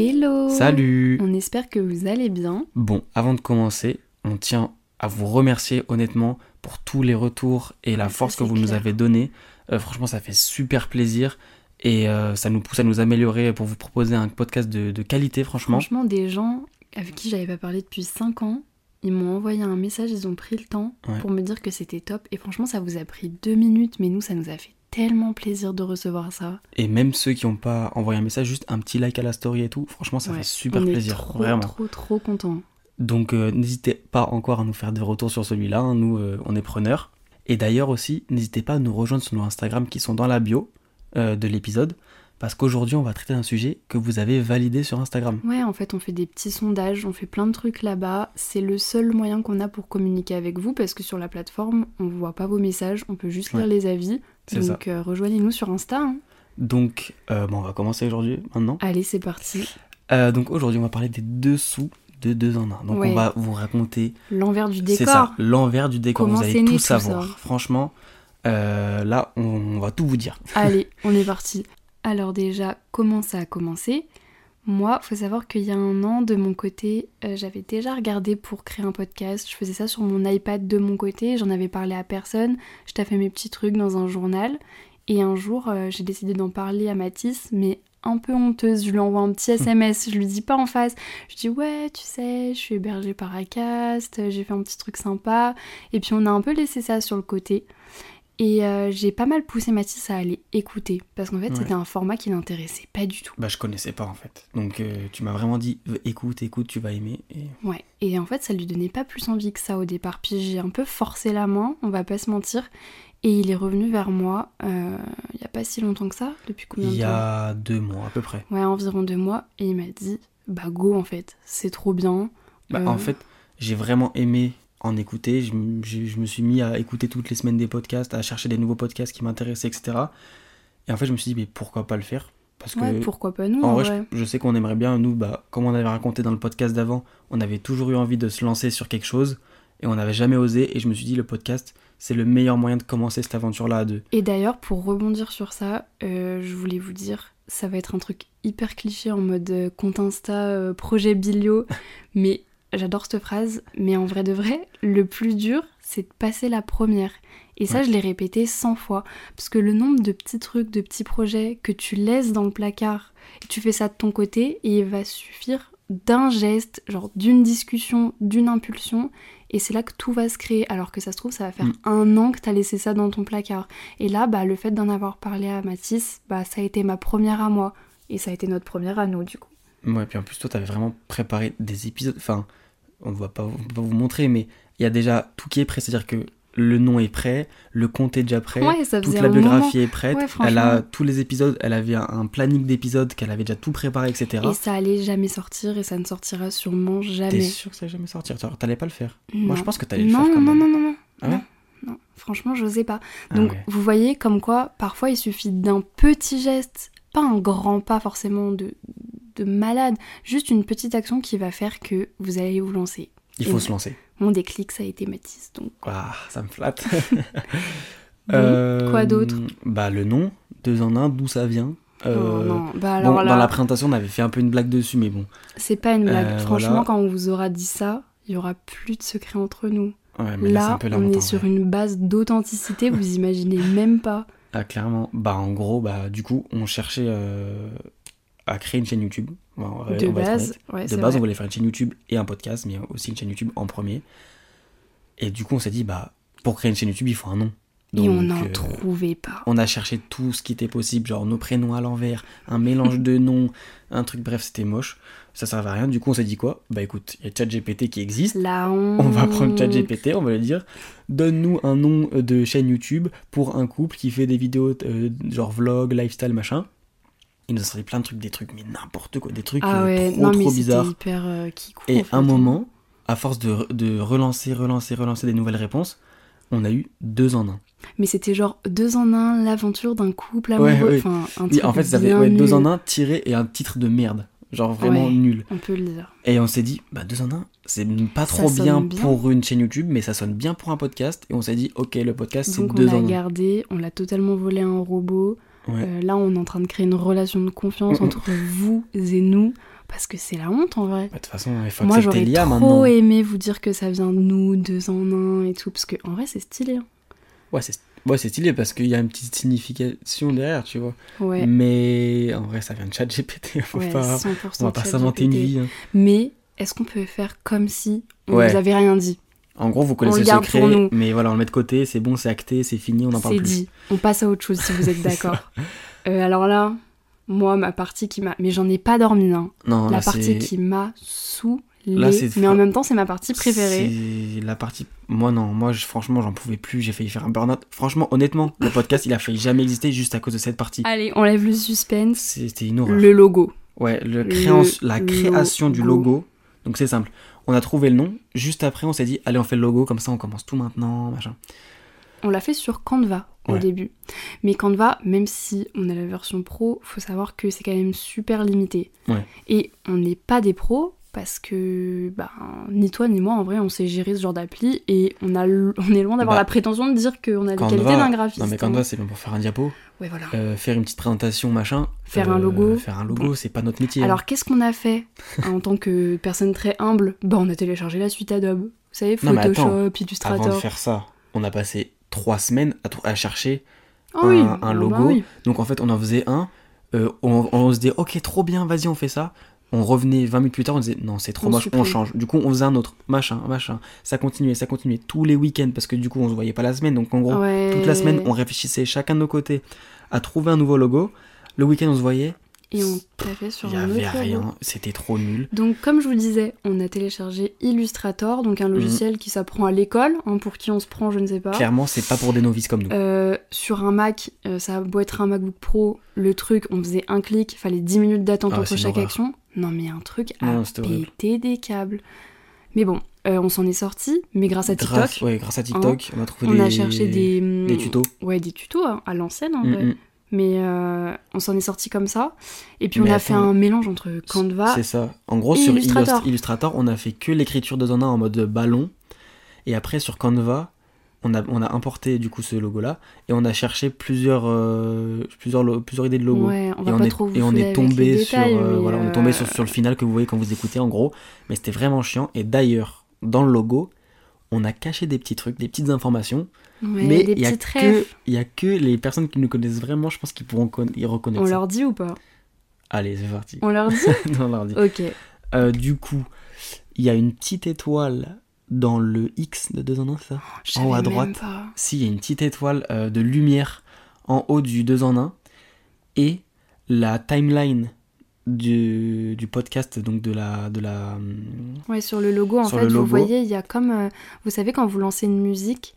Hello Salut On espère que vous allez bien. Bon, avant de commencer, on tient à vous remercier honnêtement pour tous les retours et la ça, force que vous nous avez donnée. Euh, franchement, ça fait super plaisir et euh, ça nous pousse à nous améliorer pour vous proposer un podcast de, de qualité, franchement. Franchement, des gens avec qui j'avais pas parlé depuis 5 ans, ils m'ont envoyé un message, ils ont pris le temps Ouais. pour me dire que c'était top. Et franchement, ça vous a pris deux minutes, mais nous, ça nous a fait tellement plaisir de recevoir ça. Et même ceux qui n'ont pas envoyé un message, juste un petit like à la story et tout, franchement, ça Ouais, fait super on plaisir, est trop, vraiment. trop, trop contents. Donc euh, n'hésitez pas encore à nous faire des retours sur celui-là, hein, nous euh, on est preneurs. Et d'ailleurs aussi, n'hésitez pas à nous rejoindre sur nos Instagram qui sont dans la bio euh, de l'épisode, parce qu'aujourd'hui on va traiter d'un sujet que vous avez validé sur Instagram. Ouais, en fait, on fait des petits sondages, on fait plein de trucs là-bas. C'est le seul moyen qu'on a pour communiquer avec vous parce que sur la plateforme, on voit pas vos messages, on peut juste lire Ouais. les avis. C'est Donc euh, rejoignez-nous sur Insta. hein. Donc euh, bon, on va commencer aujourd'hui, maintenant. Allez, c'est parti. Euh, donc aujourd'hui on va parler des dessous de deux en un. Donc Ouais. on va vous raconter, L'envers du c'est décor. ça, l'envers du décor, Comment vous c'est allez né tout tout savoir. Franchement, euh, là on va tout vous dire. Allez, on est parti. Alors déjà, comment ça a commencé? Moi, faut savoir qu'il y a un an, de mon côté, euh, j'avais déjà regardé pour créer un podcast. Je faisais ça sur mon iPad de mon côté, j'en avais parlé à personne. Je taffais mes petits trucs dans un journal. Et un jour, euh, j'ai décidé d'en parler à Mathis, mais un peu honteuse. Je lui envoie un petit SMS, je lui dis pas en face. Je dis ouais, tu sais, je suis hébergée par Acast, j'ai fait un petit truc sympa. Et puis on a un peu laissé ça sur le côté. Et euh, j'ai pas mal poussé Mathis à aller écouter, parce qu'en fait Ouais. c'était un format qui l'intéressait pas du tout. Bah je connaissais pas en fait. Donc euh, tu m'as vraiment dit écoute, écoute, tu vas aimer. Et... Ouais, et en fait ça lui donnait pas plus envie que ça au départ, puis j'ai un peu forcé la main, on va pas se mentir, et il est revenu vers moi euh, il y a pas si longtemps que ça, depuis combien Il de y temps? a deux mois à peu près. Ouais, environ deux mois, et il m'a dit bah go en fait, c'est trop bien. Bah, En fait, j'ai vraiment aimé en écouter. Je, me suis mis à écouter toutes les semaines des podcasts, à chercher des nouveaux podcasts qui m'intéressaient, etc. Et en fait, je me suis dit, mais pourquoi pas le faire? Parce que, Ouais, pourquoi pas nous en en vrai, vrai. je, je sais qu'on aimerait bien, nous, bah, comme on avait raconté dans le podcast d'avant, on avait toujours eu envie de se lancer sur quelque chose et on n'avait jamais osé. Et je me suis dit, le podcast, c'est le meilleur moyen de commencer cette aventure-là à deux. Et d'ailleurs, pour rebondir sur ça, euh, je voulais vous dire, ça va être un truc hyper cliché en mode euh, compte Insta, euh, projet Bilio, mais j'adore cette phrase. Mais en vrai de vrai, le plus dur, c'est de passer la première. Et ça, Ouais. je l'ai répété 100 fois. Parce que le nombre de petits trucs, de petits projets que tu laisses dans le placard, et tu fais ça de ton côté, et il va suffire d'un geste, genre d'une discussion, d'une impulsion, et c'est là que tout va se créer. Alors que ça se trouve, ça va faire Mm. un an que t'as laissé ça dans ton placard. Et là, bah, le fait d'en avoir parlé à Mathis, bah, ça a été ma première à moi. Et ça a été notre première à nous, du coup. Ouais, puis en plus, toi, t'avais vraiment préparé des épisodes. Enfin, on ne va pas, on pas vous montrer, mais il y a déjà tout qui est prêt. C'est-à-dire que le nom est prêt, le compte est déjà prêt, Ouais, toute la moment. biographie est prête. Ouais, elle a tous les épisodes, elle avait un, planning d'épisodes qu'elle avait déjà tout préparé, etc. Et ça allait jamais sortir et ça ne sortira sûrement T'es jamais. sûr que ça allait jamais sortir? T'allais pas le faire? Non. Moi, je pense que t'allais le non, faire quand non, même. non, non, non, Ah ouais? Non, non. Franchement, j'osais pas. Ah Donc, ouais. vous voyez comme quoi, parfois, il suffit d'un petit geste, pas un grand pas forcément de, de malade, juste une petite action qui va faire que vous allez vous lancer. Il faut se lancer. Mon déclic, ça a été Mathis, donc. Ah, ça me flatte. Bon, quoi d'autre? Bah, le nom, deux en un, d'où ça vient? Oh, Euh, non, bah Bon, alors là, dans la présentation, on avait fait un peu une blague dessus, mais bon. c'est pas une blague. Euh, Franchement, voilà. quand on vous aura dit ça, il y aura plus de secret entre nous. Ouais, mais là, on est sur une base d'authenticité, vous imaginez même pas. Ah, clairement. Bah, en gros, bah, du coup, on cherchait euh, à créer une chaîne YouTube. On va- De on base, ouais, de base, on voulait faire une chaîne YouTube et un podcast, mais aussi une chaîne YouTube en premier. Et du coup, on s'est dit, bah, pour créer une chaîne YouTube, il faut un nom. Et on n'en euh, trouvait pas. on a cherché tout ce qui était possible, genre nos prénoms à l'envers, un mélange de noms, un truc, bref, c'était moche. Ça servait à rien. Du coup, on s'est dit quoi? Bah écoute, il y a ChatGPT qui existe. La honte. On va prendre ChatGPT, on va lui dire donne-nous un nom de chaîne YouTube pour un couple qui fait des vidéos euh, genre vlog, lifestyle, machin. Il nous a sorti plein de trucs, des trucs, mais n'importe quoi, des trucs Ah euh, ouais, trop non mais trop bizarres. hyper euh, kikou, Et en fait. un moment, à force de, de relancer, relancer, relancer des nouvelles réponses, on a eu deux en un. Mais c'était genre deux en un, l'aventure d'un couple amoureux. ouais. Enfin, un truc en fait, ça avait deux en un tiré et un titre de merde. Genre vraiment nul. On peut le dire. Et on s'est dit, bah deux en un, c'est pas trop bien, bien. pour une chaîne YouTube, mais ça sonne bien pour un podcast. Et on s'est dit, ok, le podcast, c'est deux on en l'a un. gardé, on l'a totalement volé à un robot. Ouais. Euh, là, on est en train de créer une relation de confiance entre vous et nous Parce que c'est la honte en vrai. Bah, De toute façon, il faut Moi j'aurais trop maintenant. aimé vous dire que ça vient de nous, deux en un et tout, parce que en vrai c'est stylé. hein. Ouais, c'est ouais, stylé parce qu'il y a une petite signification derrière, tu vois. Ouais, Mais en vrai, ça vient de chat GPT. Faut ouais, pas... 100% On va pas s'inventer une vie. hein. Mais est-ce qu'on peut faire comme si on vous avait rien dit? En gros, vous connaissez le secret, pour nous. mais voilà, on le met de côté, c'est bon, c'est acté, c'est fini, on n'en parle C'est plus. dit. On passe à autre chose si vous êtes d'accord. Euh, alors là, moi, ma partie qui m'a. Mais j'en ai pas dormi, hein. Non, La là, partie c'est- qui m'a saoulée. Là, c'est- Mais en même temps, c'est ma partie préférée. C'est la partie. Moi, non, moi, je- franchement, j'en pouvais plus. J'ai failli faire un burn-out. Franchement, honnêtement, le podcast, il a failli jamais exister juste à cause de cette partie. Allez, on lève le suspense. C'était une horreur. Le logo. Ouais, le créance- la création du logo. Donc, c'est simple. On a trouvé le nom. Juste après, on s'est dit, allez, on fait le logo. Comme ça, on commence tout maintenant. Machin. On l'a fait sur Canva au Ouais. début. Mais Canva, même si on a la version pro, faut savoir que c'est quand même super limité. Ouais. Et on n'est pas des pros parce que bah, ni toi ni moi en vrai on sait gérer ce genre d'appli et on, a l- on est loin d'avoir Bah, la prétention de dire qu'on a les qualités d'un graphiste. Non, mais hein. Canva, c'est bien pour faire un diapo, Ouais, voilà. euh, faire une petite présentation, machin. Faire un logo. Faire un logo, c'est pas notre métier. hein. Alors qu'est-ce qu'on a fait en tant que personne très humble? Bah on a téléchargé la suite Adobe. Vous savez, Non, Photoshop, attends, Avant de Illustrator. faire ça, on a passé trois semaines à, chercher Ah oui, un- un bah logo. oui. Donc en fait, on en faisait un. euh, on, on se disait, ok, trop bien, vas-y, on fait ça. On revenait 20 minutes plus tard, on disait, non, c'est trop On moche, on change. Du coup, on faisait un autre, machin, machin. Ça continuait, ça continuait tous les week-ends parce que du coup, on se voyait pas la semaine. Donc en gros, Ouais. toute la semaine, on réfléchissait chacun de nos côtés à trouver un nouveau logo. Le week-end, on se voyait, Et on t'a fait sur il y un avait rien, c'était trop nul. Donc, comme je vous le disais, on a téléchargé Illustrator, donc un logiciel qui s'apprend à l'école, hein, pour qui on se prend, je ne sais pas. Clairement, c'est pas pour des novices comme nous. Euh, sur un Mac, euh, ça a beau être un MacBook Pro, le truc, on faisait un clic, fallait 10 minutes d'attente Ah entre chaque action. Non, mais un truc à Non, péter des câbles. Mais bon, euh, on s'en est sorti, mais grâce à TikTok, ouais, grâce à TikTok, on a trouvé on des, a cherché des, des tutos. Ouais, des tutos hein, à l'ancienne en Mm, vrai. mm. Mais euh, on s'en est sorti comme ça. Et puis Mais on a fait un mélange entre Canva C'est ça. En gros, et sur Illustrator. Illust- Illustrator, on a fait que l'écriture de un en mode ballon. Et après, sur Canva, on a, on a importé du coup ce logo-là. Et on a cherché plusieurs, euh, plusieurs, plusieurs idées de logo. Ouais, on et on pas est, trop vous et on saouler est avec tombé sur, euh, voilà, on est tombé euh, sur, sur le final que vous voyez quand vous écoutez en gros. Mais c'était vraiment chiant. Et d'ailleurs, dans le logo, on a caché des petits trucs, des petites informations. Ouais, mais il y, a que- y a que les personnes qui nous connaissent vraiment, je pense, qui pourront y reconnaître On ça. leur dit ou pas? Allez, c'est parti. On leur dit? Non, on leur dit. Ok. Euh, du coup, il y a une petite étoile dans le X de 2 en 1, ça? Je En haut à droite. Si, il y a une petite étoile euh, de lumière en haut du 2 en 1. Et la timeline du, du podcast, donc de la. De la hum, Ouais, sur le logo, en fait, le vous logo. voyez, il y a comme. euh, vous savez, quand vous lancez une musique,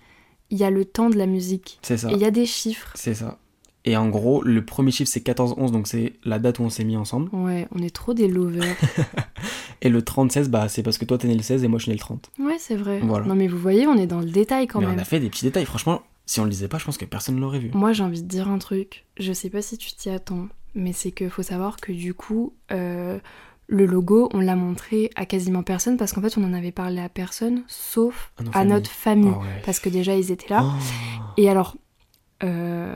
il y a le temps de la musique. c'est ça. Et il y a des chiffres. C'est ça. Et en gros, le premier chiffre c'est 14-11, donc c'est la date où on s'est mis ensemble. Ouais, on est trop des lovers. Et le 36, bah, c'est parce que toi t'es né le 16 et moi je suis né le 30. ouais, c'est vrai. Voilà. Non, mais vous voyez, on est dans le détail quand Mais même. on a fait des petits détails. Franchement, si on le disait pas, je pense que personne ne l'aurait vu. Moi, j'ai envie de dire un truc. Je sais pas si tu t'y attends, mais c'est que faut savoir que du coup, euh, le logo, on l'a montré à quasiment personne parce qu'en fait, on en avait parlé à personne, sauf À notre famille. Ah ouais. Parce que déjà, ils étaient là. Oh. Et alors, euh,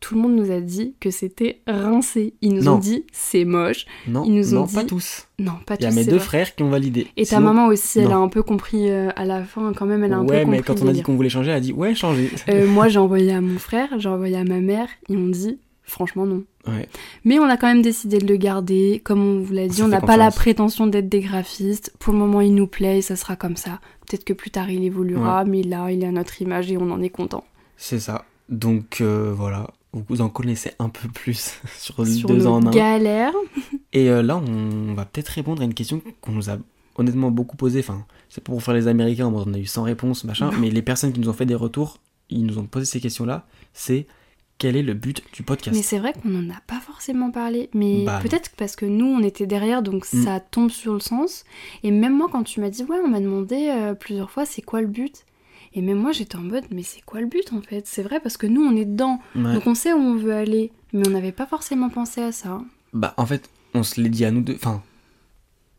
tout le monde nous a dit que c'était rincé. Ils nous Non. ont dit c'est moche. Non, Ils nous ont non pas tous. Non, pas Il y a tous, mes deux vrai. frères qui ont validé. Et ta maman aussi, elle non. a un peu compris euh, à la fin, quand même, elle a un peu ouais, compris. mais quand on a dit qu'on voulait changer, elle a dit ouais, changer. Euh, moi, j'ai envoyé à mon frère, j'ai envoyé à ma mère, ils m'ont dit franchement non. Ouais. Mais on a quand même décidé de le garder. Comme on vous l'a dit, on n'a pas la prétention d'être des graphistes. Pour le moment, il nous plaît et ça sera comme ça. Peut-être que plus tard, il évoluera, mais là, il est à notre image et on en est content. C'est ça. Donc euh, voilà, vous en connaissez un peu plus sur Sur 2 nos en 1. galères. Et euh, là, on va peut-être répondre à une question qu'on nous a honnêtement beaucoup posée. Enfin, c'est pas pour faire les Américains, on a eu 100 réponses, machin. mais les personnes qui nous ont fait des retours, ils nous ont posé ces questions-là. C'est quel est le but du podcast? Mais c'est vrai qu'on n'en a pas forcément parlé. Mais Bah, peut-être parce que nous, on était derrière, donc Mm. ça tombe sur le sens. Et même moi, quand tu m'as dit, ouais, on m'a demandé euh, plusieurs fois, c'est quoi le but? Et même moi, j'étais en mode, mais c'est quoi le but en fait? C'est vrai parce que nous, on est dedans. Ouais. Donc on sait où on veut aller. Mais on n'avait pas forcément pensé à ça. Bah, en fait, on se l'est dit à nous deux. Enfin,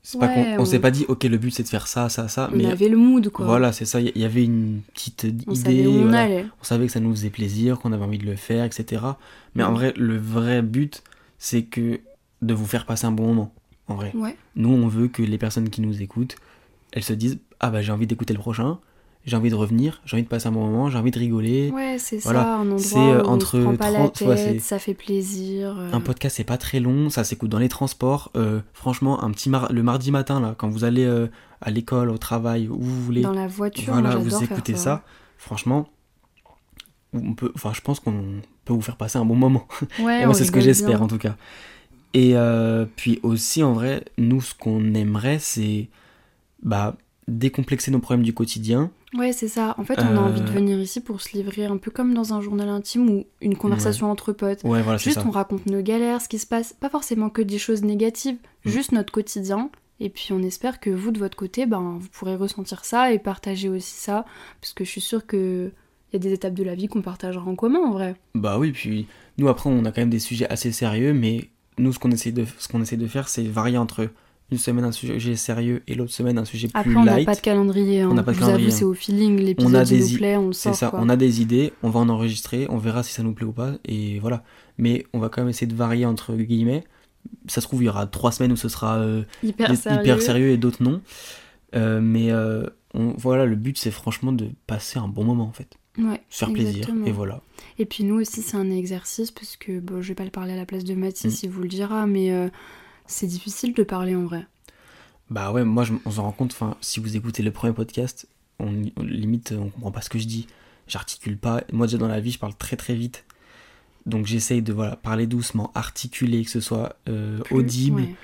c'est pas Ouais, on on- s'est pas dit, ok, le but c'est de faire ça, ça, ça. On mais avait le mood, quoi. voilà, c'est ça. Il y avait une petite On idée. savait où on voilà. allait. On savait que ça nous faisait plaisir, qu'on avait envie de le faire, etc. Mais en vrai, le vrai but, c'est que de vous faire passer un bon moment. en vrai. Nous, on veut que les personnes qui nous écoutent, elles se disent Ah bah j'ai envie d'écouter le prochain, j'ai envie de revenir, j'ai envie de passer un bon moment, j'ai envie de rigoler. Ouais, c'est Voilà. ça, un endroit C'est, euh, où entre on prend pas la 30 ouais, tête, c'est- ça fait plaisir. euh, Un podcast, c'est pas très long, ça s'écoute dans les transports. Euh, franchement, un petit mar- le mardi matin, là, quand vous allez euh, à l'école, au travail, où vous voulez, dans la voiture, voilà, moi, vous écoutez ça. Franchement, on peut, enfin, je pense qu'on peut vous faire passer un bon moment. Ouais, moi, c'est ce que j'espère en tout cas. Et puis aussi, en vrai, nous, ce qu'on aimerait, c'est bah, décomplexer nos problèmes du quotidien. Ouais, c'est ça. En fait, on a envie de Euh, venir ici pour se livrer un peu comme dans un journal intime ou une conversation entre potes. Ouais, voilà, c'est Juste, ça. on raconte nos galères, ce qui se passe. Pas forcément que des choses négatives, Mm. juste notre quotidien. Et puis, on espère que vous, de votre côté, ben, vous pourrez ressentir ça et partager aussi ça. Parce que je suis sûre que. Il y a des étapes de la vie qu'on partagera en commun en vrai. Bah oui, puis nous, après, on a quand même des sujets assez sérieux, mais nous, ce qu'on essaie de, ce qu'on essaie de faire, c'est varier entre une semaine un sujet sérieux et l'autre semaine un sujet Après, plus on n'a light. pas de calendrier. hein. On n'a pas de calendrier, c'est au feeling. On L'épisode qui nous plaît, on le C'est sort. ça, quoi. on a des idées, on va en enregistrer, on verra si ça nous plaît ou pas, et voilà. Mais on va quand même essayer de varier entre guillemets. Ça se trouve, il y aura trois semaines où ce sera euh, hyper sérieux. hyper sérieux et d'autres non. Euh, mais euh, on- voilà, le but c'est franchement de passer un bon moment en fait, Ouais, faire plaisir, exactement. et voilà. Et puis nous aussi, c'est un exercice parce que bon, je vais pas le parler à la place de Mathis, Mm. il vous le dira, mais c'est difficile de parler en vrai. Bah ouais, moi je- on s'en rend compte, enfin, si vous écoutez le premier podcast, on, on- limite on comprend pas ce que je dis, j'articule pas. Moi déjà dans la vie, je parle très très vite. Donc j'essaye de voilà, parler doucement, articuler, que ce soit euh, Plus- audible ouais.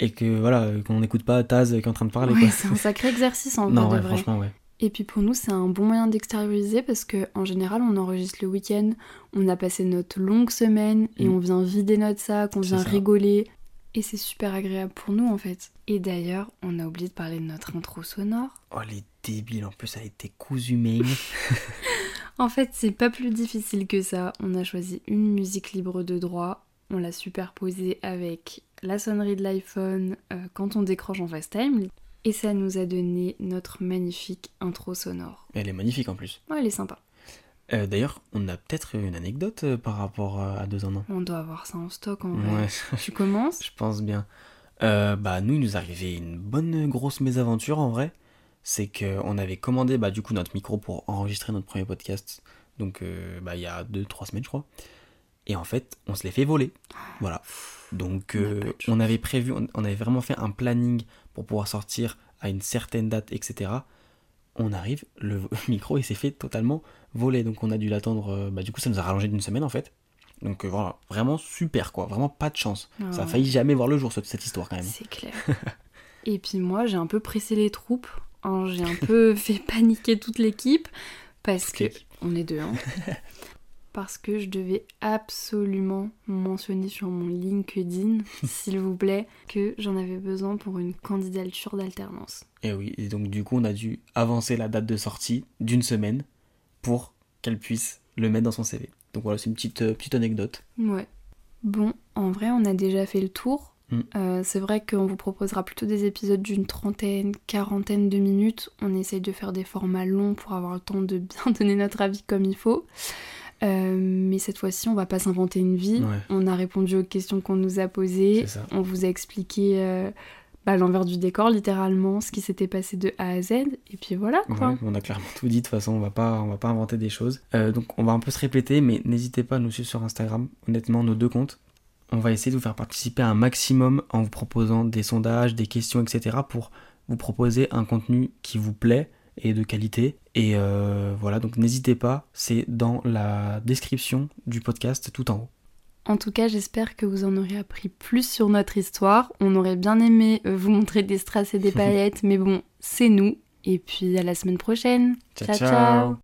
et que voilà, qu'on n'écoute pas Taz qui est en train de parler Ouais, c'est un sacré exercice en non, vrai, ouais, de vrai. franchement, ouais. Et puis pour nous, c'est un bon moyen d'extérioriser parce que en général, on enregistre le week-end, on a passé notre longue semaine et Mm. on vient vider notre sac, on vient ça. rigoler. Et c'est super agréable pour nous en fait. Et d'ailleurs, on a oublié de parler de notre intro sonore. Oh les débiles, en plus elle était cousu main. En fait, c'est pas plus difficile que ça. On a choisi une musique libre de droit. On l'a superposée avec la sonnerie de l'iPhone euh, quand on décroche en FaceTime. Et ça nous a donné notre magnifique intro sonore. elle est magnifique en plus. Ouais, elle est sympa. Euh, D'ailleurs, on a peut-être une anecdote euh, par rapport euh, à deux ans. non? On doit avoir ça en stock en vrai. Ouais, Tu commences? Je pense bien. Bah nous, il nous arrivait une bonne grosse mésaventure en vrai. C'est qu'on avait commandé bah, du coup notre micro pour enregistrer notre premier podcast. Donc bah, il y a 2-3 semaines je crois. Et en fait, on se l'est fait voler. Voilà. Donc On avait prévu, on, on avait vraiment fait un planning pour pouvoir sortir à une certaine date, etc. On arrive, le micro il s'est fait totalement voler. Donc on a dû l'attendre. euh, bah, du coup, ça nous a rallongé d'une semaine en fait. Donc euh, voilà, vraiment super quoi, vraiment pas de chance. Ah ça a failli jamais voir le jour cette, cette histoire quand même. C'est clair. Et puis moi, j'ai un peu pressé les troupes. hein. J'ai un peu fait paniquer toute l'équipe parce que on est deux. hein. parce que je devais absolument mentionner sur mon LinkedIn, s'il vous plaît, que j'en avais besoin pour une candidature d'alternance. Et oui, et donc du coup on a dû avancer la date de sortie d'une semaine pour qu'elle puisse le mettre dans son CV. Donc voilà, c'est une petite, euh, petite anecdote. Ouais. Bon, en vrai, on a déjà fait le tour. Mm. Euh, c'est vrai qu'on vous proposera plutôt des épisodes d'une trentaine, quarantaine de minutes. On essaye de faire des formats longs pour avoir le temps de bien donner notre avis comme il faut. Euh, mais cette fois-ci, on va pas s'inventer une vie. Ouais. On a répondu aux questions qu'on nous a posées. C'est ça. On vous a expliqué bah, l'envers du décor, littéralement, ce qui s'était passé de A à Z. Et puis voilà, quoi. Ouais, on a clairement tout dit, de toute façon on va pas, on va pas inventer des choses. Euh, donc on va un peu se répéter, mais n'hésitez pas à nous suivre sur Instagram, honnêtement nos deux comptes. On va essayer de vous faire participer un maximum en vous proposant des sondages, des questions, etc. pour vous proposer un contenu qui vous plaît et de qualité. Et euh, voilà, donc n'hésitez pas, c'est dans la description du podcast tout en haut. En tout cas, j'espère que vous en aurez appris plus sur notre histoire. On aurait bien aimé euh, vous montrer des strass et des paillettes, mais bon, c'est nous. Et puis à la semaine prochaine. ciao. ciao.